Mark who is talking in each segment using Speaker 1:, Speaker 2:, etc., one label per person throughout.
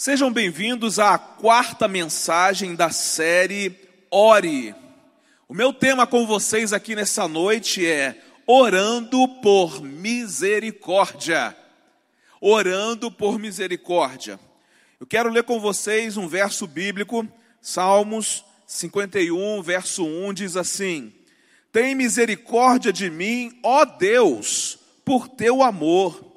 Speaker 1: Sejam bem-vindos à quarta mensagem da série Ore. O meu tema com vocês aqui nessa noite é Orando por Misericórdia. Orando por Misericórdia. Eu quero ler com vocês um verso bíblico, Salmos 51, verso 1 diz assim: Tem misericórdia de mim, ó Deus, por teu amor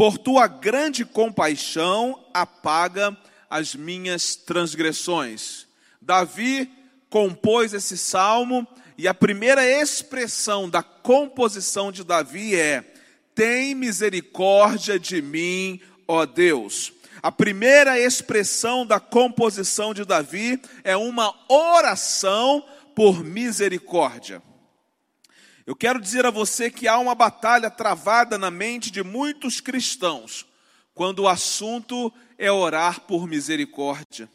Speaker 1: por tua grande compaixão, apaga as minhas transgressões. Davi compôs esse salmo e a primeira expressão da composição de Davi é: Tem misericórdia de mim, ó Deus. A primeira expressão da composição de Davi é uma oração por misericórdia. Eu quero dizer a você que há uma batalha travada na mente de muitos cristãos quando o assunto é orar por misericórdia.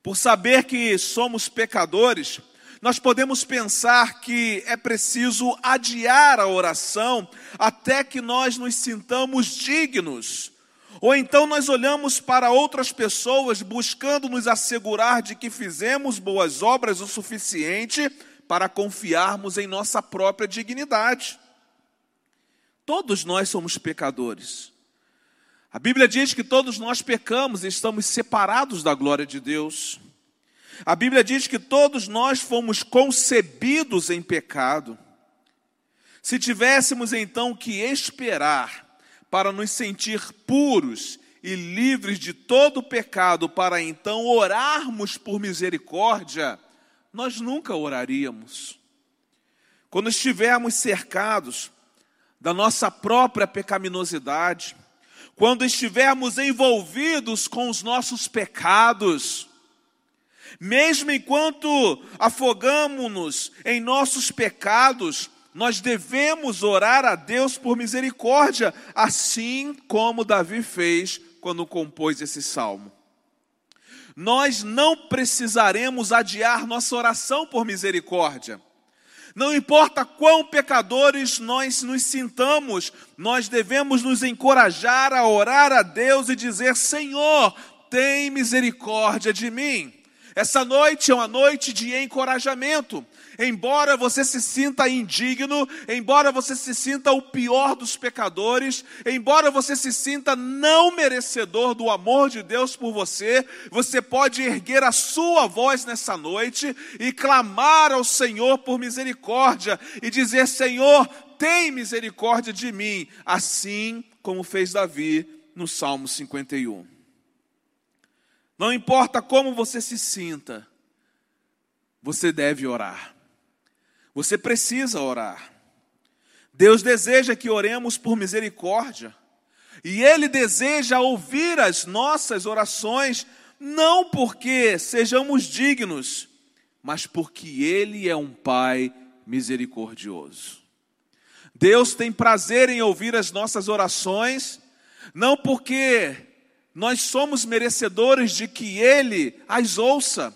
Speaker 1: Por saber que somos pecadores, nós podemos pensar que é preciso adiar a oração até que nós nos sintamos dignos. Ou então nós olhamos para outras pessoas buscando nos assegurar de que fizemos boas obras o suficiente para confiarmos em nossa própria dignidade. Todos nós somos pecadores. A Bíblia diz que todos nós pecamos e estamos separados da glória de Deus. A Bíblia diz que todos nós fomos concebidos em pecado. Se tivéssemos então que esperar para nos sentir puros e livres de todo pecado, para então orarmos por misericórdia, nós nunca oraríamos. Quando estivermos cercados da nossa própria pecaminosidade, quando estivermos envolvidos com os nossos pecados, mesmo enquanto afogamos-nos em nossos pecados, nós devemos orar a Deus por misericórdia, assim como Davi fez quando compôs esse salmo nós não precisaremos adiar nossa oração por misericórdia. Não importa quão pecadores nós nos sintamos, nós devemos nos encorajar a orar a Deus e dizer: Senhor, tem misericórdia de mim. Essa noite é uma noite de encorajamento. Embora você se sinta indigno, embora você se sinta o pior dos pecadores, embora você se sinta não merecedor do amor de Deus por você, você pode erguer a sua voz nessa noite e clamar ao Senhor por misericórdia e dizer: Senhor, tem misericórdia de mim, assim como fez Davi no Salmo 51. Não importa como você se sinta, você deve orar. Você precisa orar. Deus deseja que oremos por misericórdia. E Ele deseja ouvir as nossas orações, não porque sejamos dignos, mas porque Ele é um Pai misericordioso. Deus tem prazer em ouvir as nossas orações, não porque nós somos merecedores de que Ele as ouça,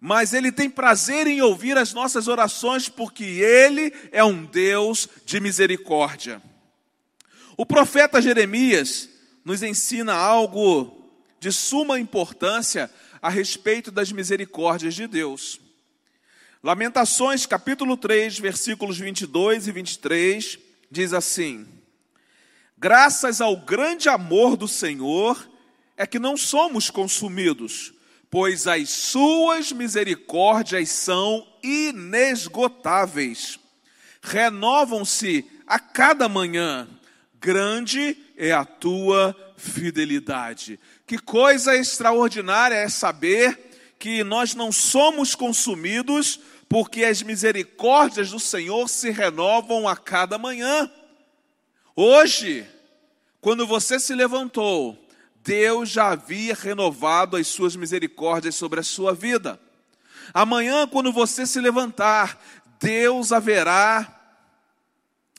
Speaker 1: mas Ele tem prazer em ouvir as nossas orações, porque Ele é um Deus de misericórdia. O profeta Jeremias nos ensina algo de suma importância a respeito das misericórdias de Deus. Lamentações, capítulo 3, versículos 22 e 23, diz assim: Graças ao grande amor do Senhor é que não somos consumidos, pois as suas misericórdias são inesgotáveis. Renovam-se a cada manhã. Grande é a tua fidelidade. Que coisa extraordinária é saber que nós não somos consumidos, porque as misericórdias do Senhor se renovam a cada manhã. Hoje, quando você se levantou, Deus já havia renovado as suas misericórdias sobre a sua vida. Amanhã, quando você se levantar, Deus haverá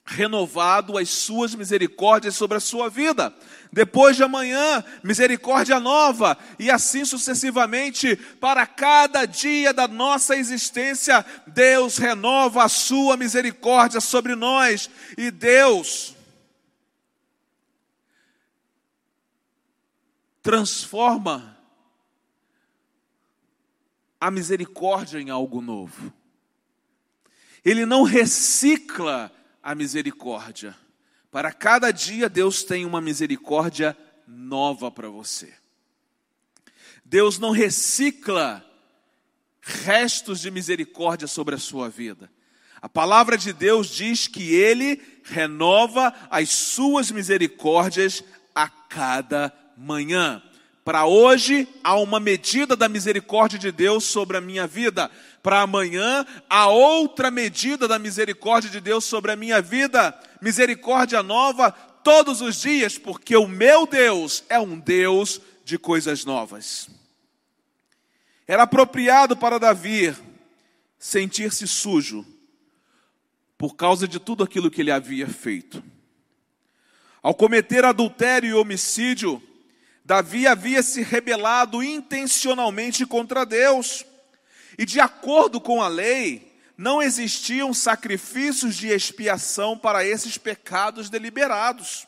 Speaker 1: renovado as suas misericórdias sobre a sua vida. Depois de amanhã, misericórdia nova, e assim sucessivamente, para cada dia da nossa existência, Deus renova a sua misericórdia sobre nós, e Deus transforma a misericórdia em algo novo. Ele não recicla a misericórdia. Para cada dia, Deus tem uma misericórdia nova para você. Deus não recicla restos de misericórdia sobre a sua vida. A palavra de Deus diz que Ele renova as suas misericórdias a cada manhã. Para hoje, há uma medida da misericórdia de Deus sobre a minha vida. Para amanhã, há outra medida da misericórdia de Deus sobre a minha vida. Misericórdia nova todos os dias, porque o meu Deus é um Deus de coisas novas. Era apropriado para Davi sentir-se sujo por causa de tudo aquilo que ele havia feito. Ao cometer adultério e homicídio, Davi havia se rebelado intencionalmente contra Deus. E de acordo com a lei, não existiam sacrifícios de expiação para esses pecados deliberados.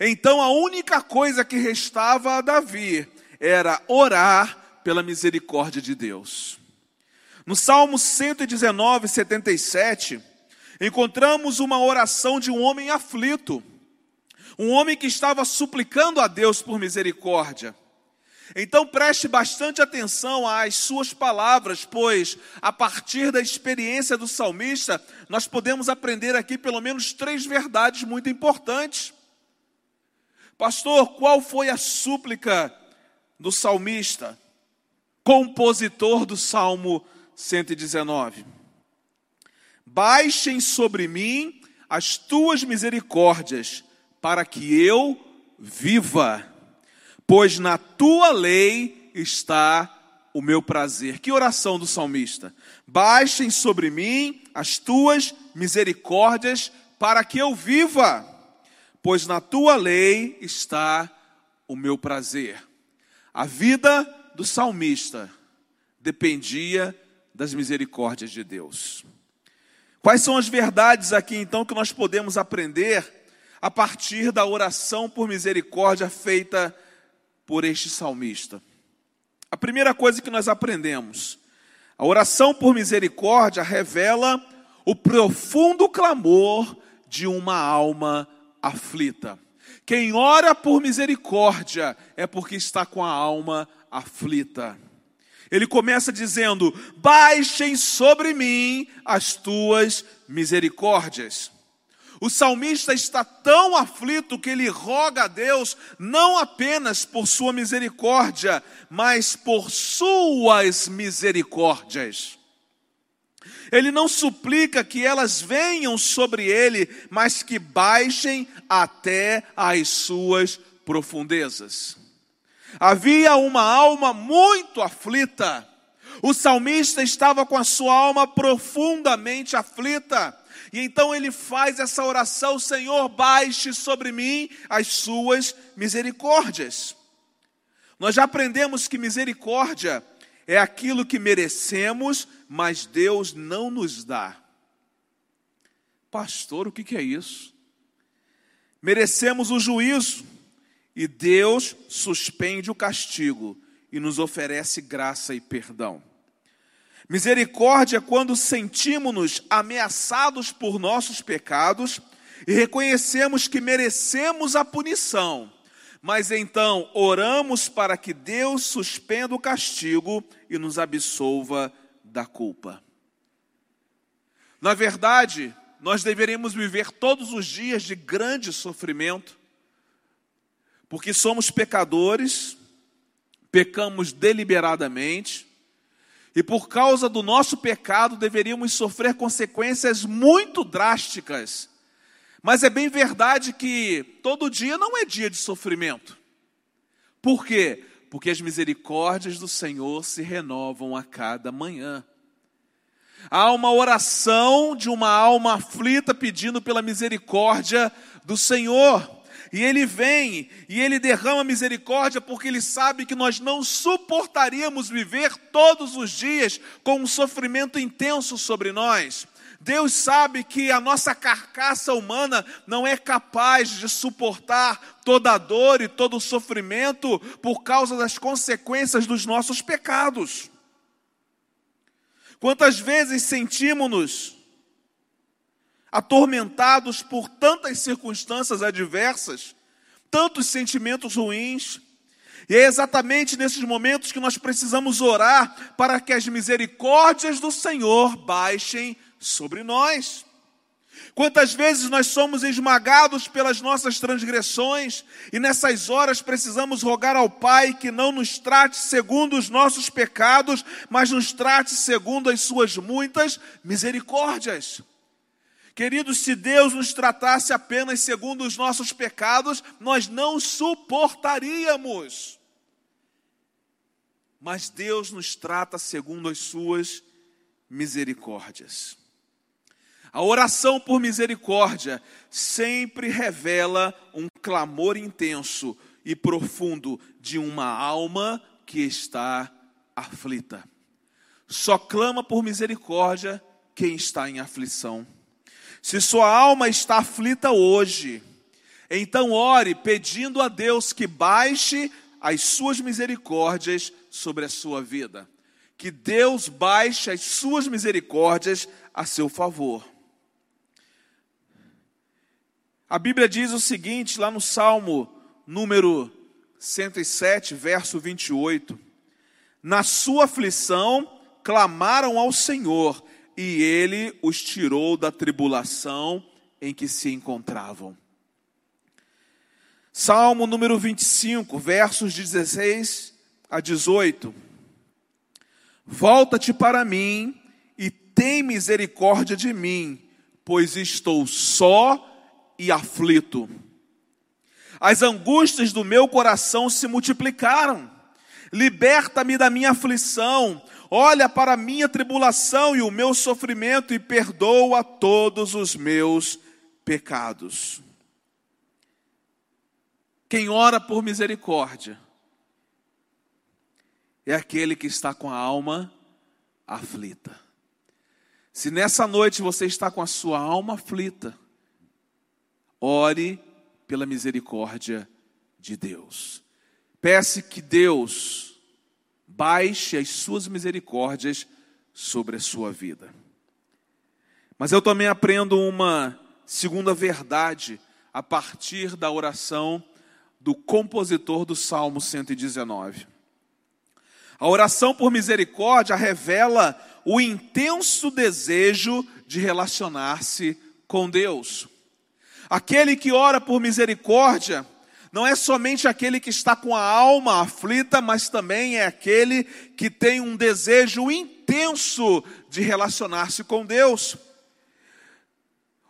Speaker 1: Então a única coisa que restava a Davi era orar pela misericórdia de Deus. No Salmo 119, 77, encontramos uma oração de um homem aflito um homem que estava suplicando a Deus por misericórdia. Então preste bastante atenção às suas palavras, pois a partir da experiência do salmista, nós podemos aprender aqui pelo menos três verdades muito importantes. Pastor, qual foi a súplica do salmista, compositor do Salmo 119? Baixem sobre mim as tuas misericórdias para que eu viva, pois na tua lei está o meu prazer. Que oração do salmista? Baixem sobre mim as tuas misericórdias para que eu viva, pois na tua lei está o meu prazer. A vida do salmista dependia das misericórdias de Deus. Quais são as verdades aqui então que nós podemos aprender a partir da oração por misericórdia feita por este salmista. A primeira coisa que nós aprendemos, a oração por misericórdia revela o profundo clamor de uma alma aflita. Quem ora por misericórdia é porque está com a alma aflita. Ele começa dizendo: Baixem sobre mim as tuas misericórdias. O salmista está tão aflito que ele roga a Deus não apenas por sua misericórdia, mas por suas misericórdias. Ele não suplica que elas venham sobre ele, mas que baixem até as suas profundezas. Havia uma alma muito aflita. O salmista estava com a sua alma profundamente aflita. E então ele faz essa oração: Senhor, baixe sobre mim as suas misericórdias. Nós já aprendemos que misericórdia é aquilo que merecemos, mas Deus não nos dá. Pastor, o que é isso? Merecemos o juízo e Deus suspende o castigo e nos oferece graça e perdão. Misericórdia é quando sentimos-nos ameaçados por nossos pecados e reconhecemos que merecemos a punição, mas então oramos para que Deus suspenda o castigo e nos absolva da culpa. Na verdade, nós deveríamos viver todos os dias de grande sofrimento, porque somos pecadores, pecamos deliberadamente, e por causa do nosso pecado deveríamos sofrer consequências muito drásticas. Mas é bem verdade que todo dia não é dia de sofrimento. Por quê? Porque as misericórdias do Senhor se renovam a cada manhã. Há uma oração de uma alma aflita pedindo pela misericórdia do Senhor. E ele vem e ele derrama misericórdia porque ele sabe que nós não suportaríamos viver todos os dias com um sofrimento intenso sobre nós. Deus sabe que a nossa carcaça humana não é capaz de suportar toda a dor e todo o sofrimento por causa das consequências dos nossos pecados. Quantas vezes sentimos-nos atormentados por tantas circunstâncias adversas, tantos sentimentos ruins, e é exatamente nesses momentos que nós precisamos orar para que as misericórdias do Senhor baixem sobre nós. Quantas vezes nós somos esmagados pelas nossas transgressões e nessas horas precisamos rogar ao Pai que não nos trate segundo os nossos pecados, mas nos trate segundo as suas muitas misericórdias. Queridos, se Deus nos tratasse apenas segundo os nossos pecados, nós não suportaríamos. Mas Deus nos trata segundo as suas misericórdias. A oração por misericórdia sempre revela um clamor intenso e profundo de uma alma que está aflita. Só clama por misericórdia quem está em aflição. Se sua alma está aflita hoje, então ore pedindo a Deus que baixe as suas misericórdias sobre a sua vida. Que Deus baixe as suas misericórdias a seu favor. A Bíblia diz o seguinte, lá no Salmo número 107, verso 28. Na sua aflição clamaram ao Senhor, e ele os tirou da tribulação em que se encontravam. Salmo número 25, versos 16 a 18. Volta-te para mim e tem misericórdia de mim, pois estou só e aflito. As angústias do meu coração se multiplicaram. Liberta-me da minha aflição. Olha para a minha tribulação e o meu sofrimento e perdoa todos os meus pecados. Quem ora por misericórdia é aquele que está com a alma aflita. Se nessa noite você está com a sua alma aflita, Ore pela misericórdia de Deus. Peça que Deus baixe as suas misericórdias sobre a sua vida. Mas eu também aprendo uma segunda verdade a partir da oração do compositor do Salmo 119. A oração por misericórdia revela o intenso desejo de relacionar-se com Deus. Aquele que ora por misericórdia não é somente aquele que está com a alma aflita, mas também é aquele que tem um desejo intenso de relacionar-se com Deus.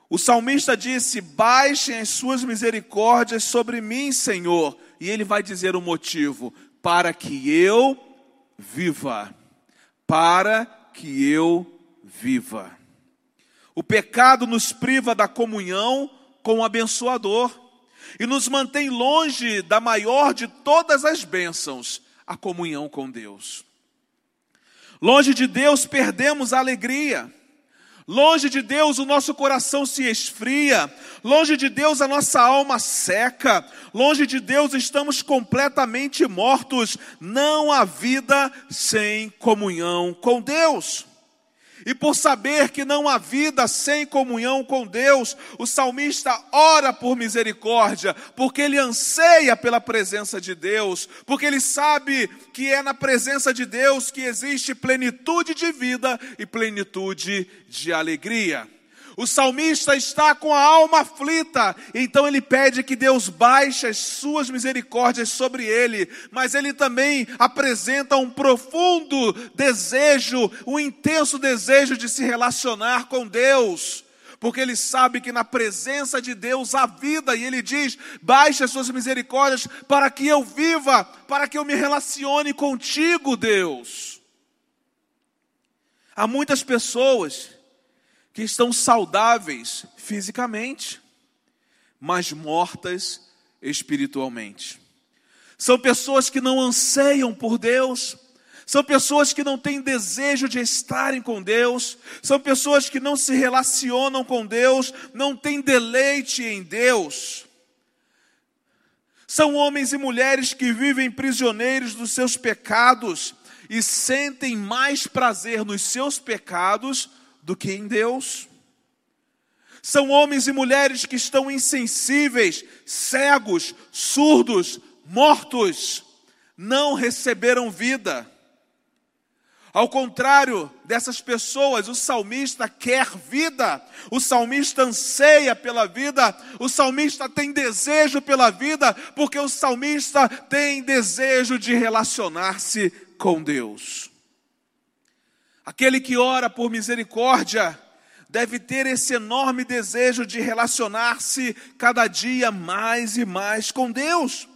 Speaker 1: O salmista disse: Baixem as suas misericórdias sobre mim, Senhor. E ele vai dizer o motivo: para que eu viva. Para que eu viva. O pecado nos priva da comunhão com o abençoador e nos mantém longe da maior de todas as bênçãos, a comunhão com Deus. Longe de Deus perdemos a alegria. Longe de Deus o nosso coração se esfria, longe de Deus a nossa alma seca, longe de Deus estamos completamente mortos. Não há vida sem comunhão com Deus. E por saber que não há vida sem comunhão com Deus, o salmista ora por misericórdia, porque ele anseia pela presença de Deus, porque ele sabe que é na presença de Deus que existe plenitude de vida e plenitude de alegria. O salmista está com a alma aflita, então ele pede que Deus baixe as suas misericórdias sobre ele, mas ele também apresenta um profundo desejo, um intenso desejo de se relacionar com Deus porque ele sabe que na presença de Deus há vida, e ele diz: baixe as suas misericórdias para que eu viva, para que eu me relacione contigo, Deus. Há muitas pessoas que estão saudáveis fisicamente, mas mortas espiritualmente. São pessoas que não anseiam por Deus, São pessoas que não têm desejo de estarem com Deus, são pessoas que não se relacionam com Deus, não têm deleite em Deus. São homens e mulheres que vivem prisioneiros dos seus pecados e sentem mais prazer nos seus pecados do que em Deus. São homens e mulheres que estão insensíveis, cegos, surdos, mortos, não receberam vida. Ao contrário dessas pessoas, o salmista quer vida, o salmista anseia pela vida, o salmista tem desejo pela vida, porque o salmista tem desejo de relacionar-se com Deus. Aquele que ora por misericórdia deve ter esse enorme desejo de relacionar-se cada dia mais e mais com Deus,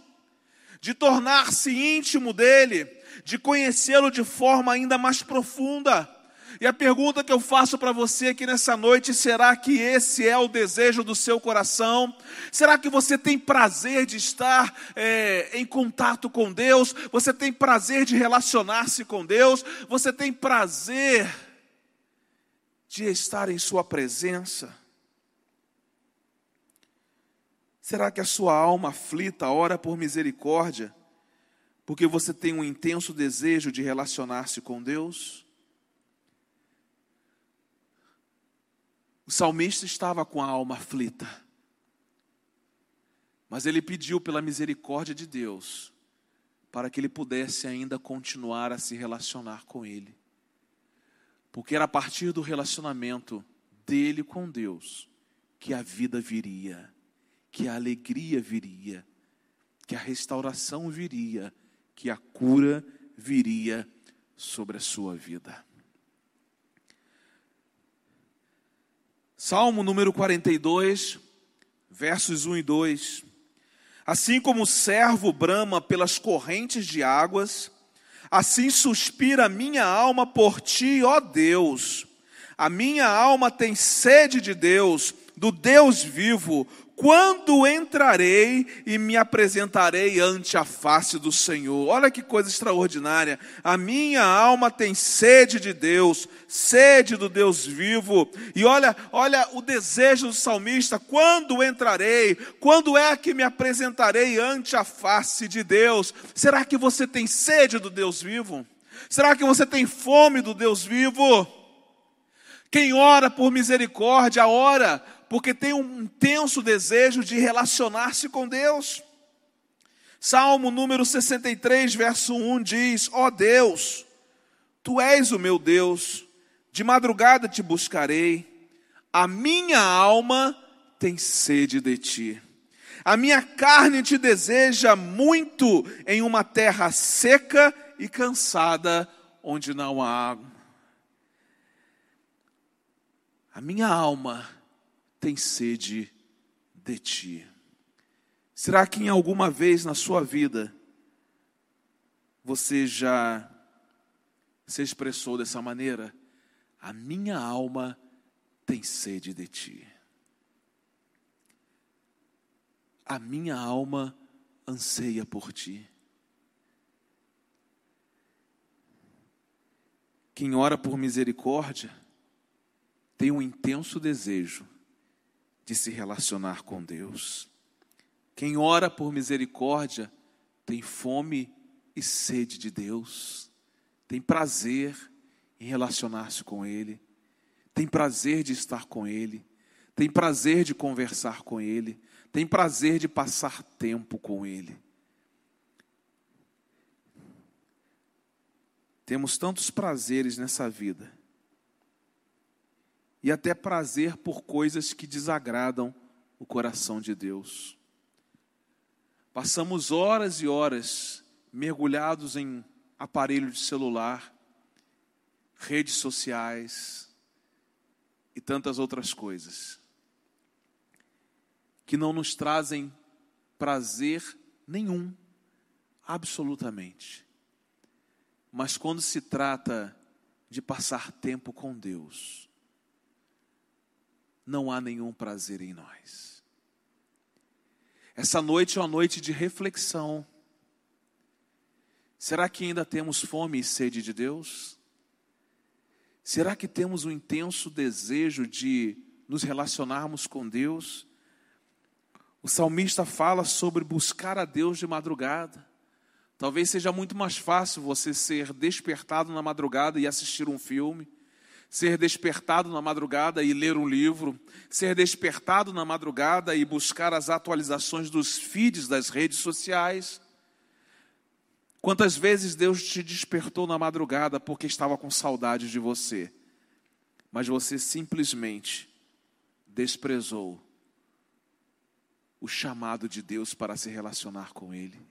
Speaker 1: de tornar-se íntimo dele de conhecê-lo de forma ainda mais profunda. E a pergunta que eu faço para você aqui nessa noite: será que esse é o desejo do seu coração? Será que você tem prazer de estar é, em contato com Deus? Você tem prazer de relacionar-se com Deus? Você tem prazer de estar em Sua presença? Será que a sua alma aflita ora por misericórdia? porque você tem um intenso desejo de relacionar-se com Deus? O salmista estava com a alma aflita, mas ele pediu pela misericórdia de Deus para que ele pudesse ainda continuar a se relacionar com Ele, porque era a partir do relacionamento dele com Deus que a vida viria, que a alegria viria, que a restauração viria que a cura viria sobre a sua vida. Salmo número 42, versos 1 e 2. Assim como o servo brama pelas correntes de águas, assim suspira minha alma por ti, ó Deus. A minha alma tem sede de Deus, do Deus vivo. Quando entrarei e me apresentarei ante a face do Senhor. Olha que coisa extraordinária. A minha alma tem sede de Deus, sede do Deus vivo. E olha, olha o desejo do salmista: quando entrarei? Quando é que me apresentarei ante a face de Deus? Será que você tem sede do Deus vivo? Será que você tem fome do Deus vivo? Quem ora por misericórdia, ora porque tem um intenso desejo de relacionar-se com Deus. Salmo número 63, verso 1 diz: Ó oh Deus, tu és o meu Deus, de madrugada te buscarei, a minha alma tem sede de ti. A minha carne te deseja muito em uma terra seca e cansada, onde não há água. A minha alma tem sede de ti. Será que em alguma vez na sua vida você já se expressou dessa maneira? A minha alma tem sede de ti. A minha alma anseia por ti. Quem ora por misericórdia tem um intenso desejo de se relacionar com Deus. Quem ora por misericórdia tem fome e sede de Deus, tem prazer em relacionar-se com Ele, tem prazer de estar com Ele, tem prazer de conversar com Ele, tem prazer de passar tempo com Ele. Temos tantos prazeres nessa vida e até prazer por coisas que desagradam o coração de Deus. Passamos horas e horas mergulhados em aparelho de celular, redes sociais e tantas outras coisas que não nos trazem prazer nenhum, absolutamente. Mas quando se trata de passar tempo com Deus, não há nenhum prazer em nós. Essa noite é uma noite de reflexão. Será que ainda temos fome e sede de Deus? Será que temos um intenso desejo de nos relacionarmos com Deus? O salmista fala sobre buscar a Deus de madrugada. Talvez seja muito mais fácil você ser despertado na madrugada e assistir um filme, ser despertado na madrugada e ler um livro, ser despertado na madrugada e buscar as atualizações dos feeds das redes sociais. Quantas vezes Deus te despertou na madrugada porque estava com saudade de você, mas você simplesmente desprezou o chamado de Deus para se relacionar com Ele.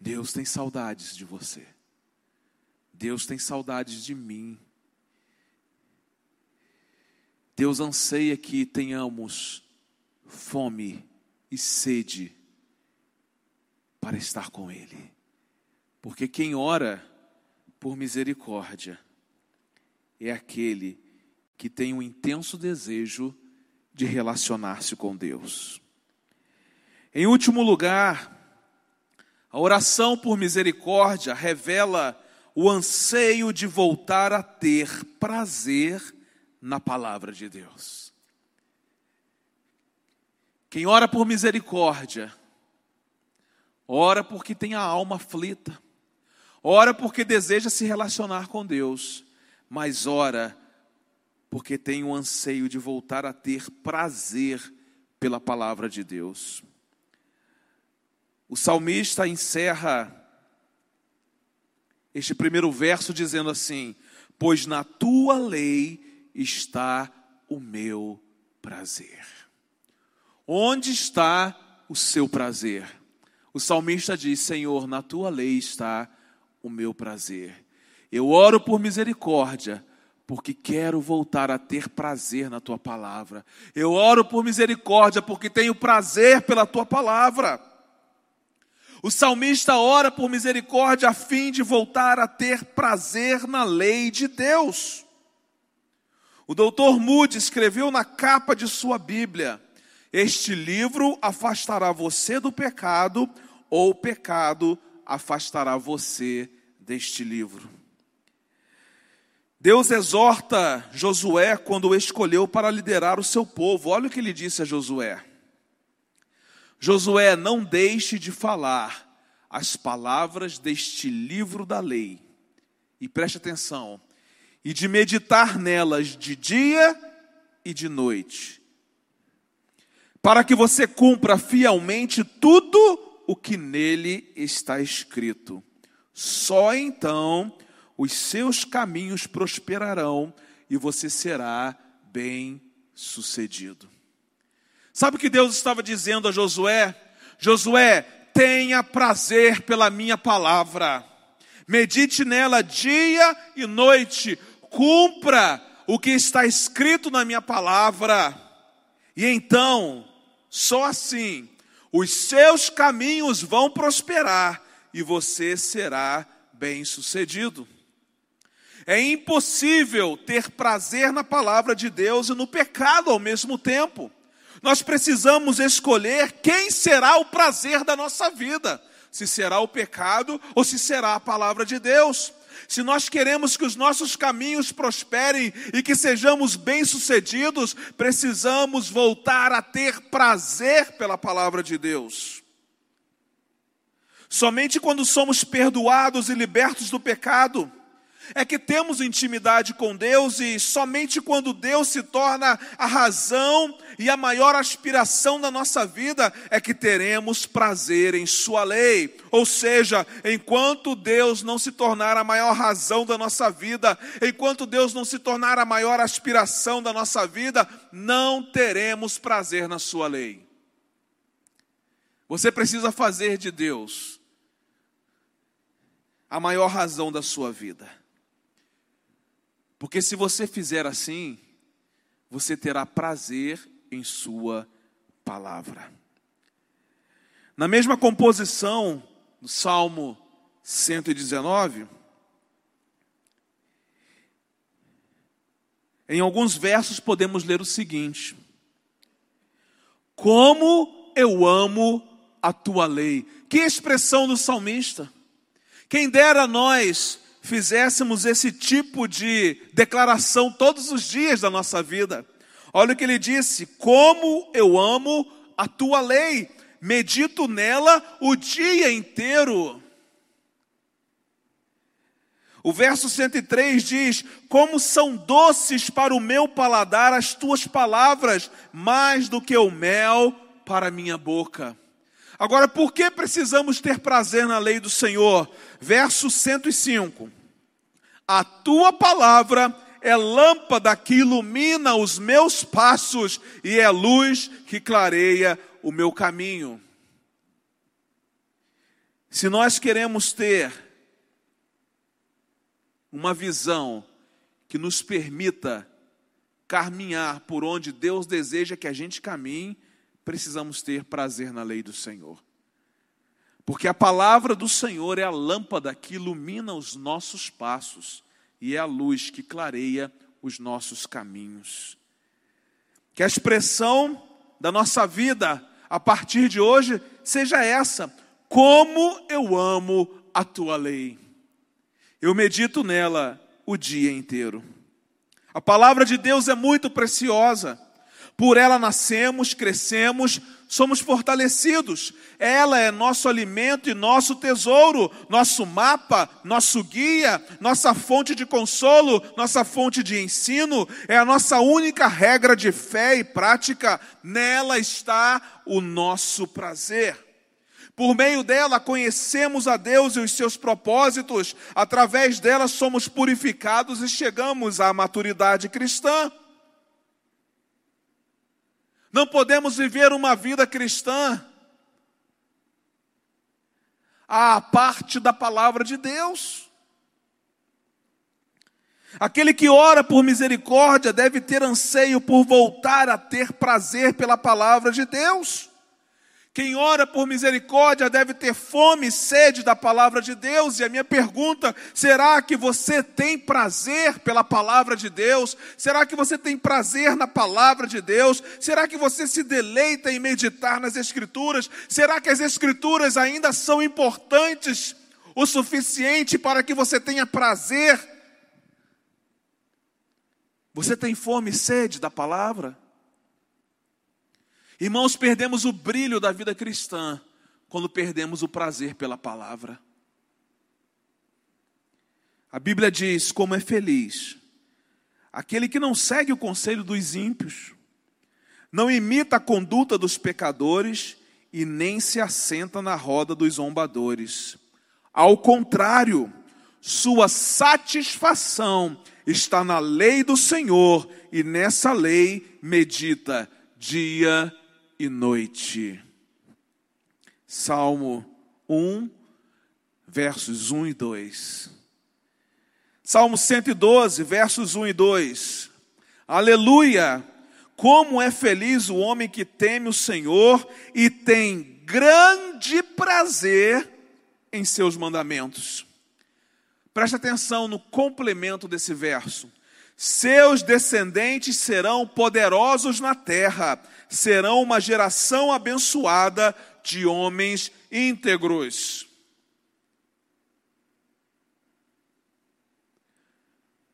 Speaker 1: Deus tem saudades de você. Deus tem saudades de mim. Deus anseia que tenhamos fome e sede para estar com Ele. Porque quem ora por misericórdia é aquele que tem um intenso desejo de relacionar-se com Deus. Em último lugar, a oração por misericórdia revela o anseio de voltar a ter prazer na palavra de Deus. Quem ora por misericórdia, ora porque tem a alma aflita, ora porque deseja se relacionar com Deus, mas ora porque tem o anseio de voltar a ter prazer pela palavra de Deus. O salmista encerra este primeiro verso dizendo assim: Pois na tua lei está o meu prazer. Onde está o seu prazer? O salmista diz: Senhor, na tua lei está o meu prazer. Eu oro por misericórdia porque quero voltar a ter prazer na tua palavra. Eu oro por misericórdia, porque tenho prazer pela tua palavra. O salmista ora por misericórdia a fim de voltar a ter prazer na lei de Deus. O doutor Moody escreveu na capa de sua Bíblia: Este livro afastará você do pecado, ou o pecado afastará você deste livro. Deus exorta Josué quando o escolheu para liderar o seu povo. Olha o que ele disse a Josué: Josué, não deixe de falar as palavras deste livro da lei, e preste atenção, e de meditar nelas de dia e de noite, para que você cumpra fielmente tudo o que nele está escrito. Só então os seus caminhos prosperarão e você será bem sucedido. Sabe o que Deus estava dizendo a Josué? Josué, tenha prazer pela minha palavra, medite nela dia e noite, cumpra o que está escrito na minha palavra, e então, só assim, os seus caminhos vão prosperar e você será bem sucedido. É impossível ter prazer na palavra de Deus e no pecado ao mesmo tempo. Nós precisamos escolher quem será o prazer da nossa vida: se será o pecado ou se será a palavra de Deus. Se nós queremos que os nossos caminhos prosperem e que sejamos bem-sucedidos, precisamos voltar a ter prazer pela palavra de Deus. Somente quando somos perdoados e libertos do pecado, é que temos intimidade com Deus e somente quando Deus se torna a razão e a maior aspiração da nossa vida é que teremos prazer em Sua lei. Ou seja, enquanto Deus não se tornar a maior razão da nossa vida, enquanto Deus não se tornar a maior aspiração da nossa vida, não teremos prazer na Sua lei. Você precisa fazer de Deus a maior razão da sua vida. Porque se você fizer assim, você terá prazer em Sua palavra. Na mesma composição, no Salmo 119, em alguns versos podemos ler o seguinte: Como eu amo a tua lei. Que expressão do salmista! Quem dera nós fizéssemos esse tipo de declaração todos os dias da nossa vida. Olha o que ele disse: Como eu amo a tua lei, medito nela o dia inteiro. O verso 103 diz: Como são doces para o meu paladar as tuas palavras, mais do que o mel para a minha boca. Agora, por que precisamos ter prazer na lei do Senhor? Verso 105. A tua palavra é lâmpada que ilumina os meus passos e é luz que clareia o meu caminho. Se nós queremos ter uma visão que nos permita caminhar por onde Deus deseja que a gente caminhe, precisamos ter prazer na lei do Senhor. Porque a palavra do Senhor é a lâmpada que ilumina os nossos passos e é a luz que clareia os nossos caminhos. Que a expressão da nossa vida a partir de hoje seja essa: como eu amo a tua lei. Eu medito nela o dia inteiro. A palavra de Deus é muito preciosa. Por ela nascemos, crescemos, somos fortalecidos. Ela é nosso alimento e nosso tesouro, nosso mapa, nosso guia, nossa fonte de consolo, nossa fonte de ensino, é a nossa única regra de fé e prática. Nela está o nosso prazer. Por meio dela conhecemos a Deus e os seus propósitos, através dela somos purificados e chegamos à maturidade cristã. Não podemos viver uma vida cristã à parte da palavra de Deus. Aquele que ora por misericórdia deve ter anseio por voltar a ter prazer pela palavra de Deus. Quem ora por misericórdia deve ter fome e sede da palavra de Deus. E a minha pergunta: será que você tem prazer pela palavra de Deus? Será que você tem prazer na palavra de Deus? Será que você se deleita em meditar nas Escrituras? Será que as Escrituras ainda são importantes o suficiente para que você tenha prazer? Você tem fome e sede da palavra? Irmãos, perdemos o brilho da vida cristã quando perdemos o prazer pela palavra. A Bíblia diz: como é feliz aquele que não segue o conselho dos ímpios, não imita a conduta dos pecadores e nem se assenta na roda dos zombadores. Ao contrário, sua satisfação está na lei do Senhor e nessa lei medita dia e noite. Salmo 1, versos 1 e 2. Salmo 112, versos 1 e 2. Aleluia! Como é feliz o homem que teme o Senhor e tem grande prazer em seus mandamentos. Preste atenção no complemento desse verso. Seus descendentes serão poderosos na terra, serão uma geração abençoada de homens íntegros.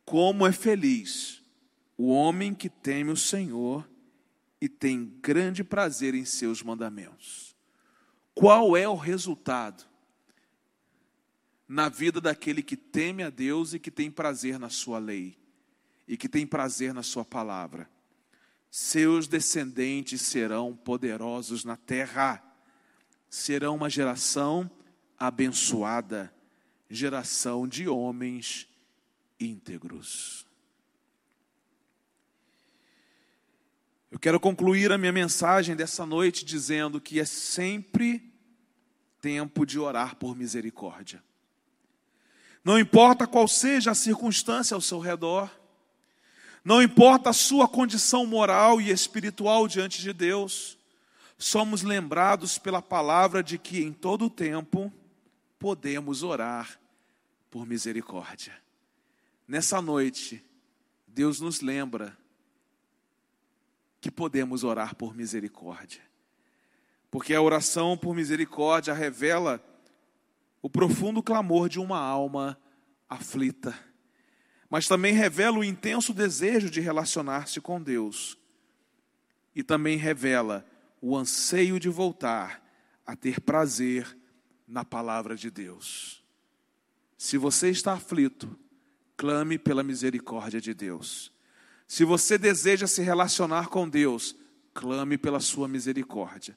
Speaker 1: Como é feliz o homem que teme o Senhor e tem grande prazer em seus mandamentos. Qual é o resultado na vida daquele que teme a Deus e que tem prazer na sua lei? E que tem prazer na Sua palavra. Seus descendentes serão poderosos na terra, serão uma geração abençoada, geração de homens íntegros. Eu quero concluir a minha mensagem dessa noite dizendo que é sempre tempo de orar por misericórdia. Não importa qual seja a circunstância ao seu redor, não importa a sua condição moral e espiritual diante de Deus, somos lembrados pela palavra de que em todo tempo podemos orar por misericórdia. Nessa noite, Deus nos lembra que podemos orar por misericórdia. Porque a oração por misericórdia revela o profundo clamor de uma alma aflita, mas também revela o intenso desejo de relacionar-se com Deus, e também revela o anseio de voltar a ter prazer na palavra de Deus. Se você está aflito, clame pela misericórdia de Deus. Se você deseja se relacionar com Deus, clame pela sua misericórdia.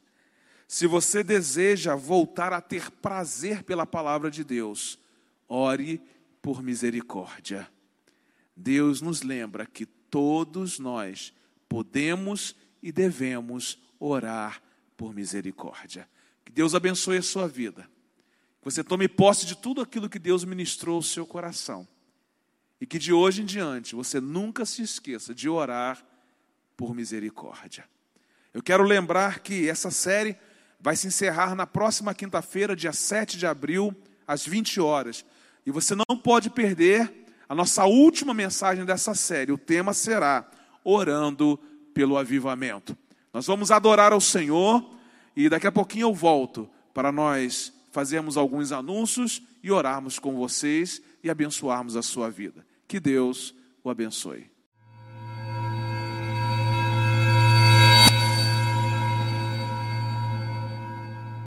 Speaker 1: Se você deseja voltar a ter prazer pela palavra de Deus, ore por misericórdia. Deus nos lembra que todos nós podemos e devemos orar por misericórdia. Que Deus abençoe a sua vida. Que você tome posse de tudo aquilo que Deus ministrou ao seu coração. E que de hoje em diante você nunca se esqueça de orar por misericórdia. Eu quero lembrar que essa série vai se encerrar na próxima quinta-feira, dia 7 de abril, às 20 horas. E você não pode perder a nossa última mensagem dessa série. O tema será Orando pelo Avivamento. Nós vamos adorar ao Senhor e daqui a pouquinho eu volto para nós fazermos alguns anúncios e orarmos com vocês e abençoarmos a sua vida. Que Deus o abençoe.